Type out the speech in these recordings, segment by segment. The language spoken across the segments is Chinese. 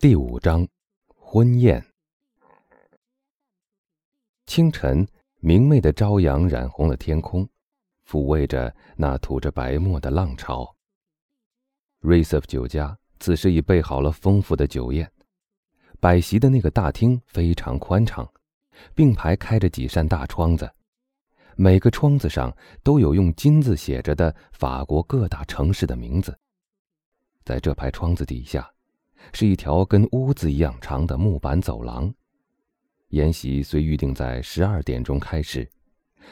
第五章，婚宴。清晨，明媚的朝阳染红了天空，抚慰着那吐着白沫的浪潮。瑞瑟夫酒家此时已备好了丰富的酒宴，摆席的那个大厅非常宽敞，并排开着几扇大窗子，每个窗子上都有用金字写着的法国各大城市的名字。在这排窗子底下。是一条跟屋子一样长的木板走廊。宴席虽预定在十二点钟开始，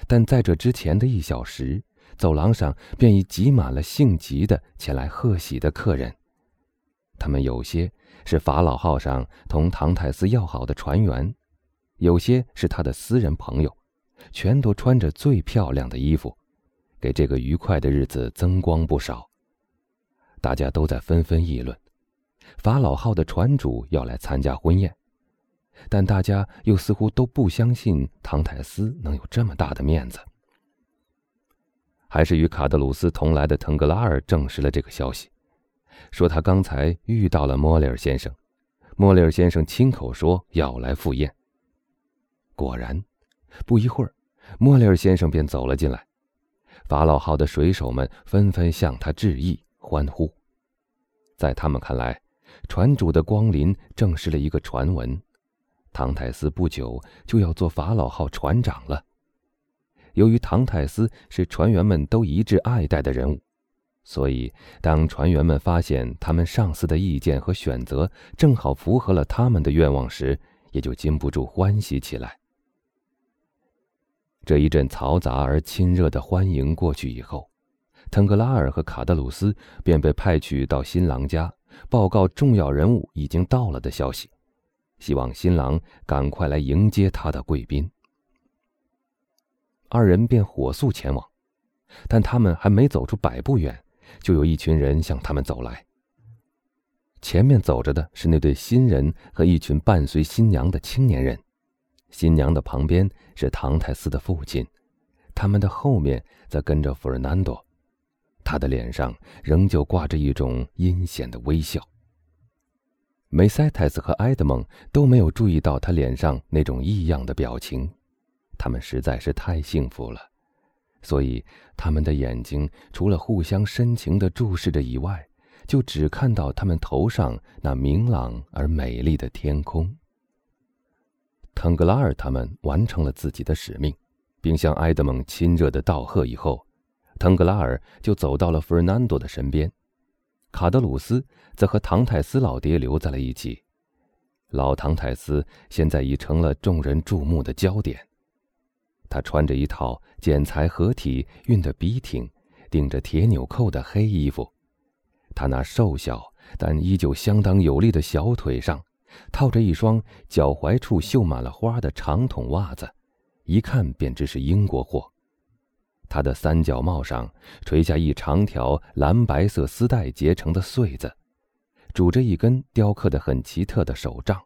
但在这之前的一小时，走廊上便已挤满了性急的前来贺喜的客人。他们有些是法老号上同唐泰斯要好的船员，有些是他的私人朋友，全都穿着最漂亮的衣服，给这个愉快的日子增光不少。大家都在纷纷议论。法老号的船主要来参加婚宴，但大家又似乎都不相信唐泰斯能有这么大的面子。还是与卡德鲁斯同来的腾格拉尔证实了这个消息，说他刚才遇到了莫里尔先生，莫里尔先生亲口说要来赴宴。果然，不一会儿，莫里尔先生便走了进来，法老号的水手们纷纷向他致意欢呼，在他们看来。船主的光临证实了一个传闻：唐泰斯不久就要做法老号船长了。由于唐泰斯是船员们都一致爱戴的人物，所以当船员们发现他们上司的意见和选择正好符合了他们的愿望时，也就禁不住欢喜起来。这一阵嘈杂而亲热的欢迎过去以后，腾格拉尔和卡德鲁斯便被派去到新郎家。报告重要人物已经到了的消息，希望新郎赶快来迎接他的贵宾。二人便火速前往，但他们还没走出百步远，就有一群人向他们走来。前面走着的是那对新人和一群伴随新娘的青年人，新娘的旁边是唐泰斯的父亲，他们的后面则跟着弗尔南多。他的脸上仍旧挂着一种阴险的微笑。梅塞泰斯和埃德蒙都没有注意到他脸上那种异样的表情，他们实在是太幸福了，所以他们的眼睛除了互相深情地注视着以外，就只看到他们头上那明朗而美丽的天空。腾格拉尔他们完成了自己的使命，并向埃德蒙亲热的道贺以后。腾格拉尔就走到了弗尔南多的身边，卡德鲁斯则和唐泰斯老爹留在了一起。老唐泰斯现在已成了众人注目的焦点。他穿着一套剪裁合体、熨得笔挺、顶着铁纽扣的黑衣服，他那瘦小但依旧相当有力的小腿上套着一双脚踝处绣满了花的长筒袜子，一看便知是英国货。他的三角帽上垂下一长条蓝白色丝带结成的穗子，拄着一根雕刻的很奇特的手杖。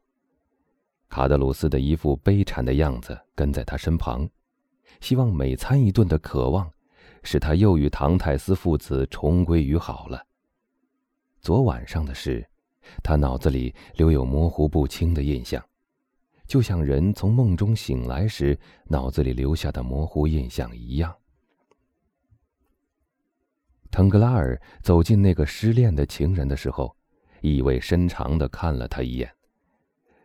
卡德鲁斯的一副悲惨的样子跟在他身旁，希望每餐一顿的渴望，使他又与唐泰斯父子重归于好了。昨晚上的事，他脑子里留有模糊不清的印象，就像人从梦中醒来时脑子里留下的模糊印象一样。腾格拉尔走进那个失恋的情人的时候，意味深长地看了他一眼。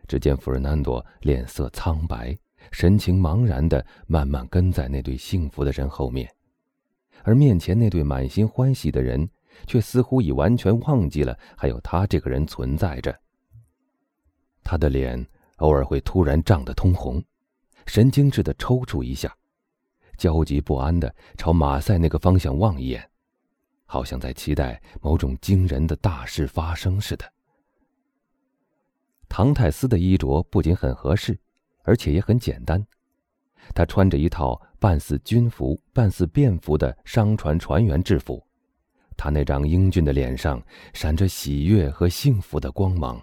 只见弗尔南多脸色苍白，神情茫然地慢慢跟在那对幸福的人后面，而面前那对满心欢喜的人，却似乎已完全忘记了还有他这个人存在着。他的脸偶尔会突然涨得通红，神经质地抽搐一下，焦急不安地朝马赛那个方向望一眼。好像在期待某种惊人的大事发生似的。唐泰斯的衣着不仅很合适，而且也很简单。他穿着一套半似军服、半似便服的商船船员制服，他那张英俊的脸上闪着喜悦和幸福的光芒，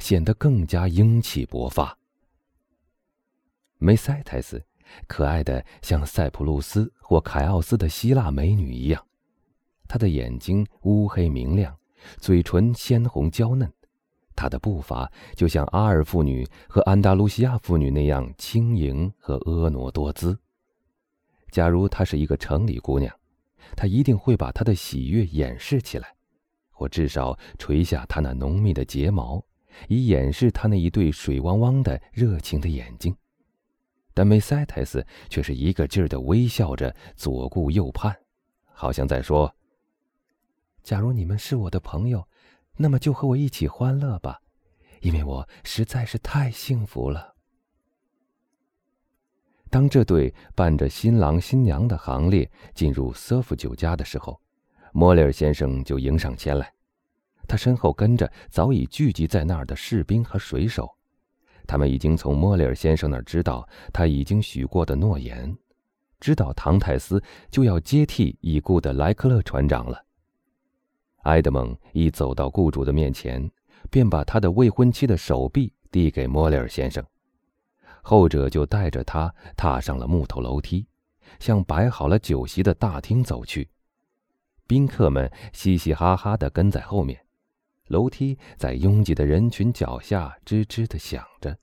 显得更加英气勃发。梅塞泰斯，可爱的像塞浦路斯或凯奥斯的希腊美女一样。他的眼睛乌黑明亮，嘴唇鲜红娇嫩，他的步伐就像阿尔妇女和安达卢西亚妇女那样轻盈和婀娜多姿。假如她是一个城里姑娘，她一定会把她的喜悦掩饰起来，或至少垂下她那浓密的睫毛，以掩饰她那一对水汪汪的热情的眼睛。但梅塞泰斯却是一个劲儿的微笑着，左顾右盼，好像在说：“假如你们是我的朋友，那么就和我一起欢乐吧，因为我实在是太幸福了。”当这对伴着新郎新娘的行列进入瑟夫酒家的时候，莫里尔先生就迎上前来，他身后跟着早已聚集在那儿的士兵和水手。他们已经从莫里尔先生那儿知道他已经许过的诺言，知道唐泰斯就要接替已故的莱克勒船长了。埃德蒙一走到雇主的面前，便把他的未婚妻的手臂递给莫里尔先生，后者就带着他踏上了木头楼梯，向摆好了酒席的大厅走去。宾客们嘻嘻哈哈地跟在后面。楼梯在拥挤的人群脚下吱吱的响着。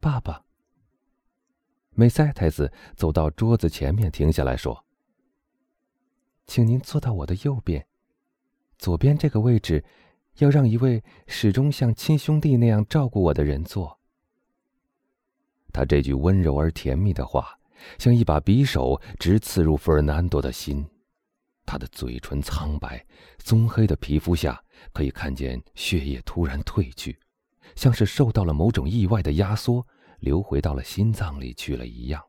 爸爸，梅塞太子走到桌子前面停下来说：“请您坐到我的右边，左边这个位置要让一位始终像亲兄弟那样照顾我的人坐。”他这句温柔而甜蜜的话，像一把匕首，直刺入费尔南多的心。他的嘴唇苍白，棕黑的皮肤下可以看见血液突然褪去，像是受到了某种意外的压缩，流回到了心脏里去了一样。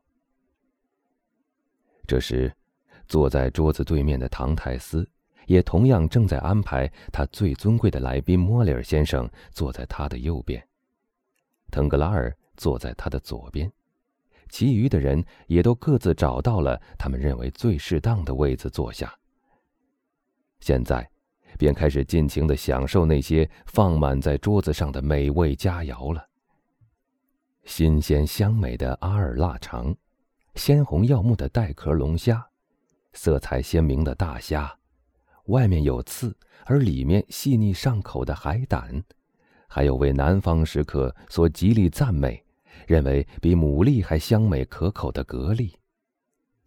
这时，坐在桌子对面的唐泰斯也同样正在安排他最尊贵的来宾莫里尔先生坐在他的右边，腾格拉尔坐在他的左边。其余的人也都各自找到了他们认为最适当的位子坐下。现在，便开始尽情的享受那些放满在桌子上的美味佳肴了。新鲜香美的阿尔腊肠，鲜红耀目的带壳龙虾，色彩鲜明的大虾，外面有刺而里面细腻上口的海胆，还有为南方食客所极力赞美，认为比牡蛎还香美可口的蛤蜊。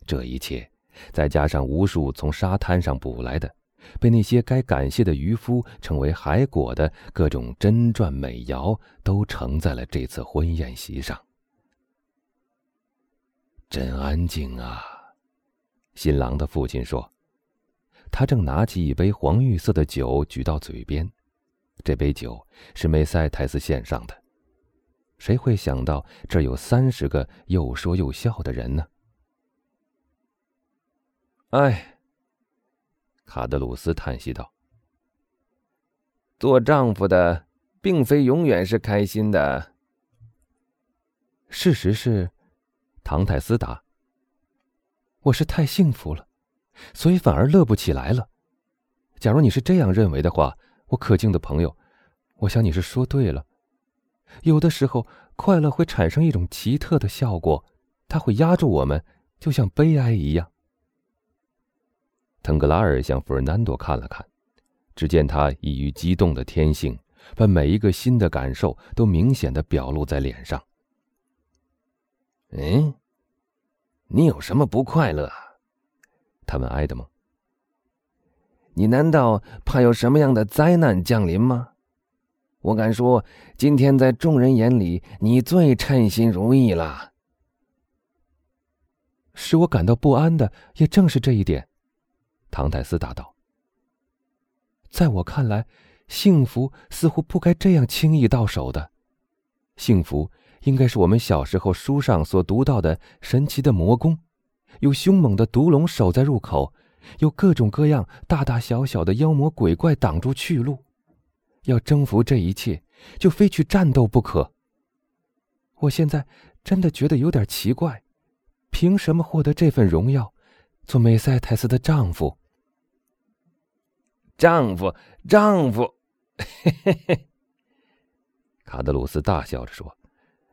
这一切，再加上无数从沙滩上捕来的。被那些该感谢的渔夫称为“海果”的各种珍馔美肴，都盛在了这次婚宴席上。真安静啊！新郎的父亲说，他正拿起一杯黄玉色的酒举到嘴边，这杯酒是梅塞泰斯献上的。谁会想到这有三十个又说又笑的人呢？哎。卡德鲁斯叹息道：“做丈夫的，并非永远是开心的。事实是，唐泰斯答：‘我是太幸福了，所以反而乐不起来了。’假如你是这样认为的话，我可敬的朋友，我想你是说对了。有的时候，快乐会产生一种奇特的效果，它会压住我们，就像悲哀一样。”腾格拉尔向弗尔南多看了看，只见他异于激动的天性，把每一个新的感受都明显的表露在脸上。嗯，你有什么不快乐？他问埃德蒙。你难道怕有什么样的灾难降临吗？我敢说，今天在众人眼里，你最称心如意了。使我感到不安的，也正是这一点。唐泰斯答道：“在我看来，幸福似乎不该这样轻易到手的。幸福应该是我们小时候书上所读到的神奇的魔宫，有凶猛的毒龙守在入口，有各种各样大大小小的妖魔鬼怪挡住去路。要征服这一切，就非去战斗不可。我现在真的觉得有点奇怪，凭什么获得这份荣耀？”做梅塞泰斯的丈夫，丈夫，丈夫，嘿嘿嘿。卡德鲁斯大笑着说：“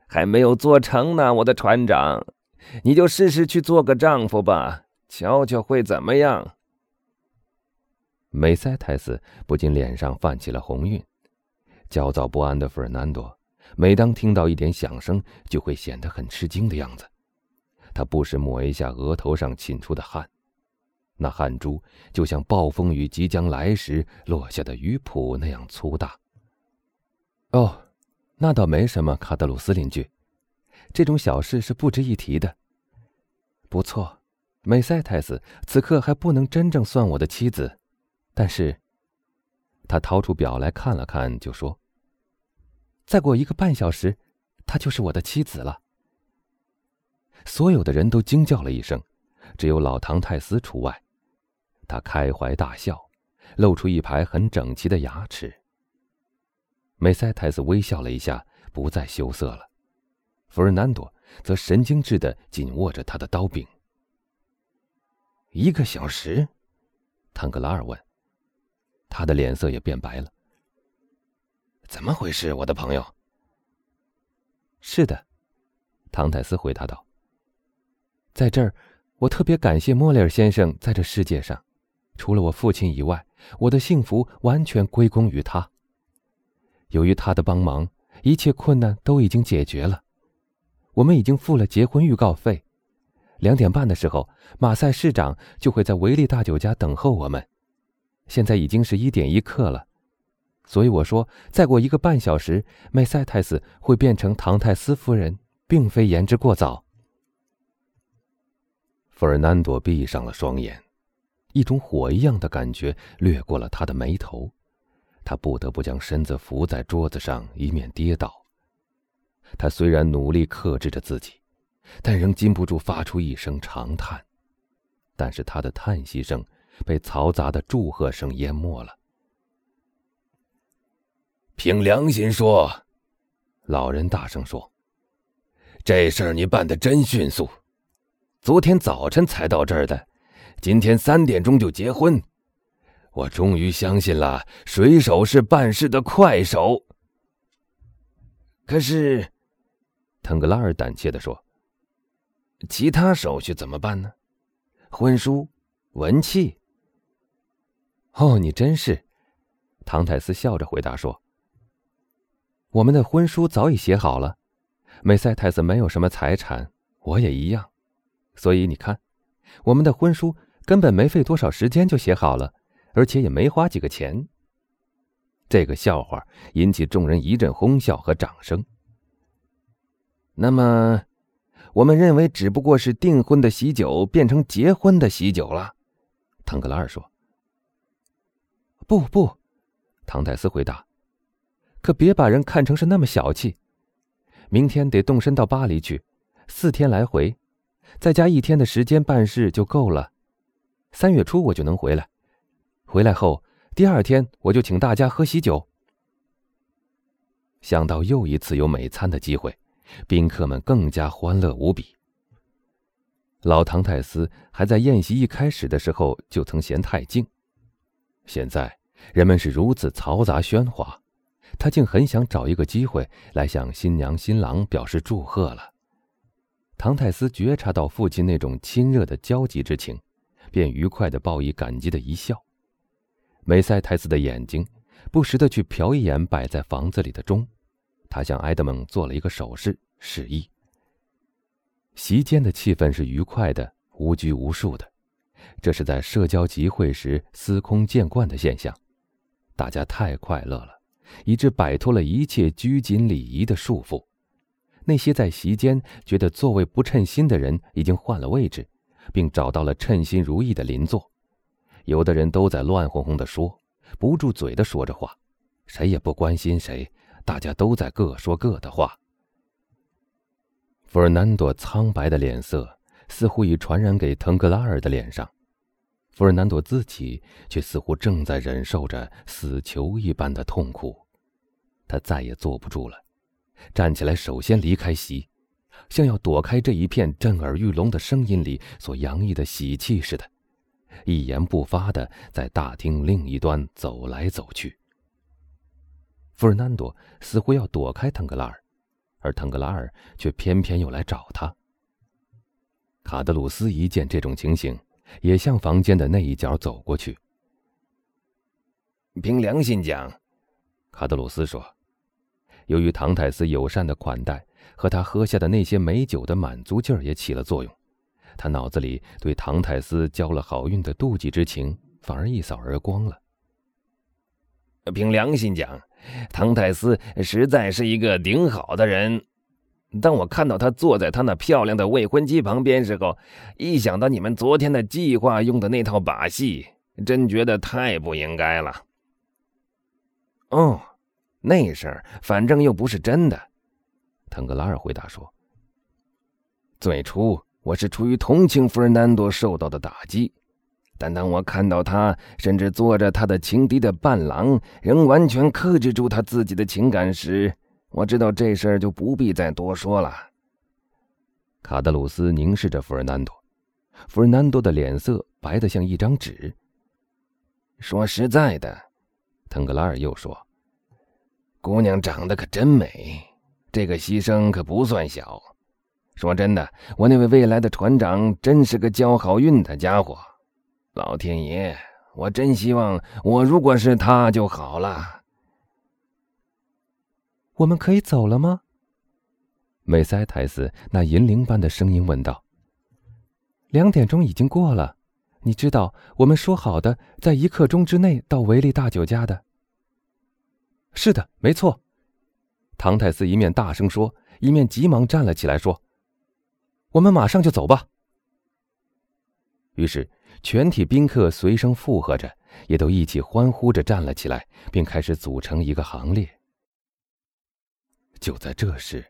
还没有做成呢，我的船长，你就试试去做个丈夫吧，瞧瞧会怎么样。”梅塞泰斯不禁脸上泛起了红晕。焦躁不安的费尔南多，每当听到一点响声，就会显得很吃惊的样子。他不时抹一下额头上沁出的汗，那汗珠就像暴风雨即将来时落下的雨瀑那样粗大。哦，那倒没什么，卡德鲁斯邻居，这种小事是不值一提的。不错，梅塞泰斯此刻还不能真正算我的妻子，但是。他掏出表来看了看，就说：“再过一个半小时，她就是我的妻子了。”所有的人都惊叫了一声，只有老唐泰斯除外。他开怀大笑，露出一排很整齐的牙齿。梅塞泰斯微笑了一下，不再羞涩了。弗尔南多则神经质的紧握着他的刀柄。一个小时，坦格拉尔问。他的脸色也变白了。怎么回事，我的朋友？是的，唐泰斯回答道。在这儿，我特别感谢莫雷尔先生。在这世界上，除了我父亲以外，我的幸福完全归功于他。由于他的帮忙，一切困难都已经解决了。我们已经付了结婚预告费。两点半的时候，马赛市长就会在维利大酒家等候我们。现在已经是一点一刻了，所以我说，再过一个半小时，梅赛泰斯会变成唐泰斯夫人，并非言之过早。弗尔南多闭上了双眼，一种火一样的感觉掠过了他的眉头，他不得不将身子伏在桌子上，以免跌倒。他虽然努力克制着自己，但仍禁不住发出一声长叹，但是他的叹息声。被嘈杂的祝贺声淹没了。凭良心说，老人大声说：“这事儿你办的真迅速，昨天早晨才到这儿的，今天三点钟就结婚，我终于相信了水手是办事的快手。”可是，腾格拉尔胆怯的说：“其他手续怎么办呢？婚书、文契。”哦，你真是，唐泰斯笑着回答说：“我们的婚书早已写好了，梅塞泰斯没有什么财产，我也一样，所以你看，我们的婚书根本没费多少时间就写好了，而且也没花几个钱。”这个笑话引起众人一阵哄笑和掌声。那么，我们认为只不过是订婚的喜酒变成结婚的喜酒了，腾格拉尔说。不不，唐泰斯回答。可别把人看成是那么小气。明天得动身到巴黎去，四天来回，再加一天的时间办事就够了。三月初我就能回来。回来后第二天我就请大家喝喜酒。想到又一次有美餐的机会，宾客们更加欢乐无比。老唐泰斯还在宴席一开始的时候就曾嫌太静。现在人们是如此嘈杂喧哗，他竟很想找一个机会来向新娘新郎表示祝贺了。唐泰斯觉察到父亲那种亲热的焦急之情，便愉快地报以感激的一笑。梅赛泰斯的眼睛不时地去瞟一眼摆在房子里的钟，他向埃德蒙做了一个手势，示意。席间的气氛是愉快的，无拘无束的。这是在社交集会时司空见惯的现象，大家太快乐了，以致摆脱了一切拘谨礼仪的束缚。那些在席间觉得座位不称心的人已经换了位置，并找到了称心如意的邻座。有的人都在乱哄哄的说，不住嘴的说着话，谁也不关心谁，大家都在各说各的话。弗尔南多苍白的脸色似乎已传染给腾格拉尔的脸上。弗尔南多自己却似乎正在忍受着死囚一般的痛苦，他再也坐不住了，站起来，首先离开席，像要躲开这一片震耳欲聋的声音里所洋溢的喜气似的，一言不发的在大厅另一端走来走去。弗尔南多似乎要躲开腾格拉尔，而腾格拉尔却偏偏又来找他。卡德鲁斯一见这种情形。也向房间的那一角走过去。凭良心讲，卡德鲁斯说，由于唐泰斯友善的款待和他喝下的那些美酒的满足劲儿也起了作用，他脑子里对唐泰斯交了好运的妒忌之情反而一扫而光了。凭良心讲，唐泰斯实在是一个顶好的人。当我看到他坐在他那漂亮的未婚妻旁边时候，一想到你们昨天的计划用的那套把戏，真觉得太不应该了。哦，那事儿反正又不是真的，腾格拉尔回答说。最初我是出于同情弗尔南多受到的打击，但当我看到他甚至做着他的情敌的伴郎，仍完全克制住他自己的情感时，我知道这事儿就不必再多说了。卡德鲁斯凝视着弗尔南多，弗尔南多的脸色白得像一张纸。说实在的，腾格拉尔又说：“姑娘长得可真美，这个牺牲可不算小。说真的，我那位未来的船长真是个交好运的家伙。老天爷，我真希望我如果是他就好了。”我们可以走了吗？美塞泰斯那银铃般的声音问道。两点钟已经过了，你知道我们说好的在一刻钟之内到维利大酒家的。是的，没错。唐泰斯一面大声说，一面急忙站了起来，说：“我们马上就走吧。”于是，全体宾客随声附和着，也都一起欢呼着站了起来，并开始组成一个行列。就在这时，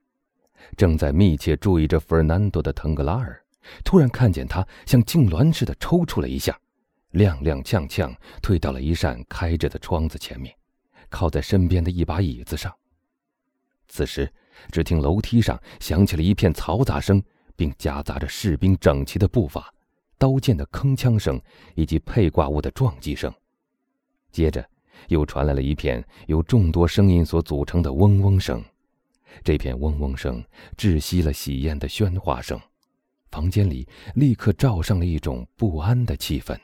正在密切注意着弗尔南多的腾格拉尔，突然看见他像痉挛似的抽搐了一下，踉踉跄跄退到了一扇开着的窗子前面，靠在身边的一把椅子上。此时，只听楼梯上响起了一片嘈杂声，并夹杂着士兵整齐的步伐、刀剑的铿锵声以及佩挂物的撞击声。接着，又传来了一片由众多声音所组成的嗡嗡声。这片嗡嗡声窒息了喜宴的喧哗声，房间里立刻罩上了一种不安的气氛。